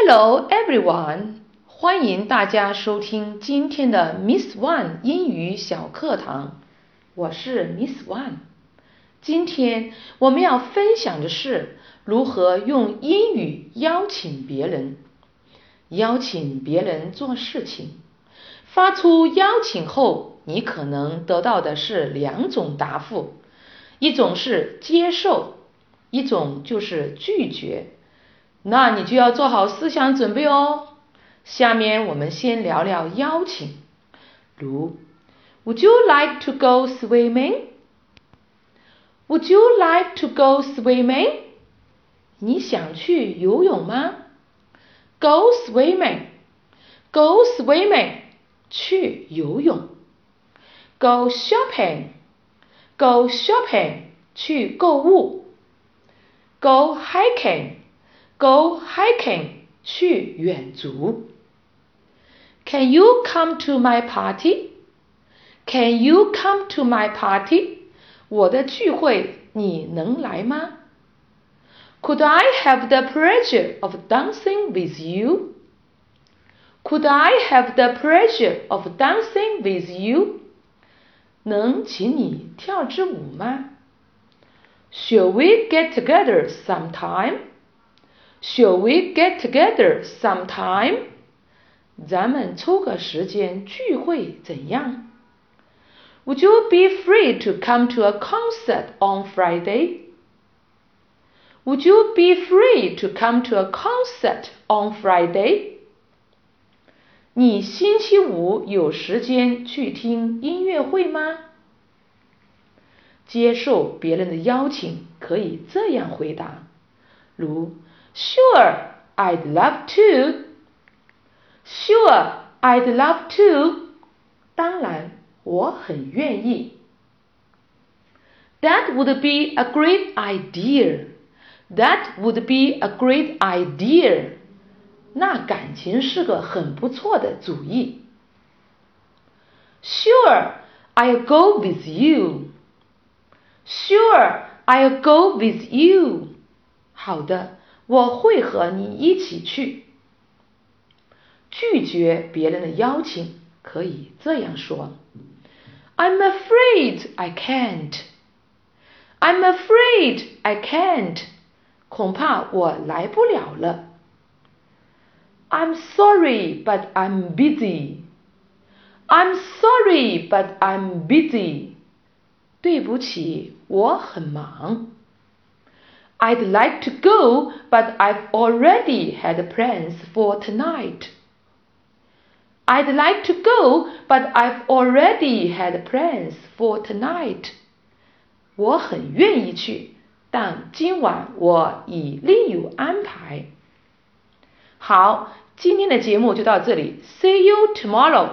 Hello everyone，欢迎大家收听今天的 Miss One 英语小课堂。我是 Miss One。今天我们要分享的是如何用英语邀请别人，邀请别人做事情。发出邀请后，你可能得到的是两种答复：一种是接受，一种就是拒绝。那你就要做好思想准备哦。下面我们先聊聊邀请，如 Would you like to go swimming? Would you like to go swimming? 你想去游泳吗？Go swimming, go swimming，去游泳。Go shopping, go shopping，去购物。Go hiking。 Go hiking，去远足。Can you come to my party? Can you come to my party? 我的聚会你能来吗？Could I have the pleasure of dancing with you? Could I have the pleasure of dancing with you? 能请你跳支舞吗？Shall we get together sometime? Shall we get together sometime? 咱们抽个时间聚会怎样？Would you be free to come to a concert on Friday? Would you be free to come to a concert on Friday? 你星期五有时间去听音乐会吗？接受别人的邀请可以这样回答，如。 Sure, I'd love to. Sure, I'd love to. 当然，我很愿意。That would be a great idea. That would be a great idea. 那敢情是个很不错的主意。Sure, I'll go with you. Sure, I'll go with you. 好的。我会和你一起去。拒绝别人的邀请可以这样说：“I'm afraid I can't. I'm afraid I can't. 恐怕我来不了了。”I'm sorry, but I'm busy. I'm sorry, but I'm busy. 对不起，我很忙。 I'd like to go, but I've already had plans for tonight. I'd like to go, but I've already had plans for tonight. 我很愿意去，但今晚我已另有安排。好，今天的节目就到这里。See you tomorrow.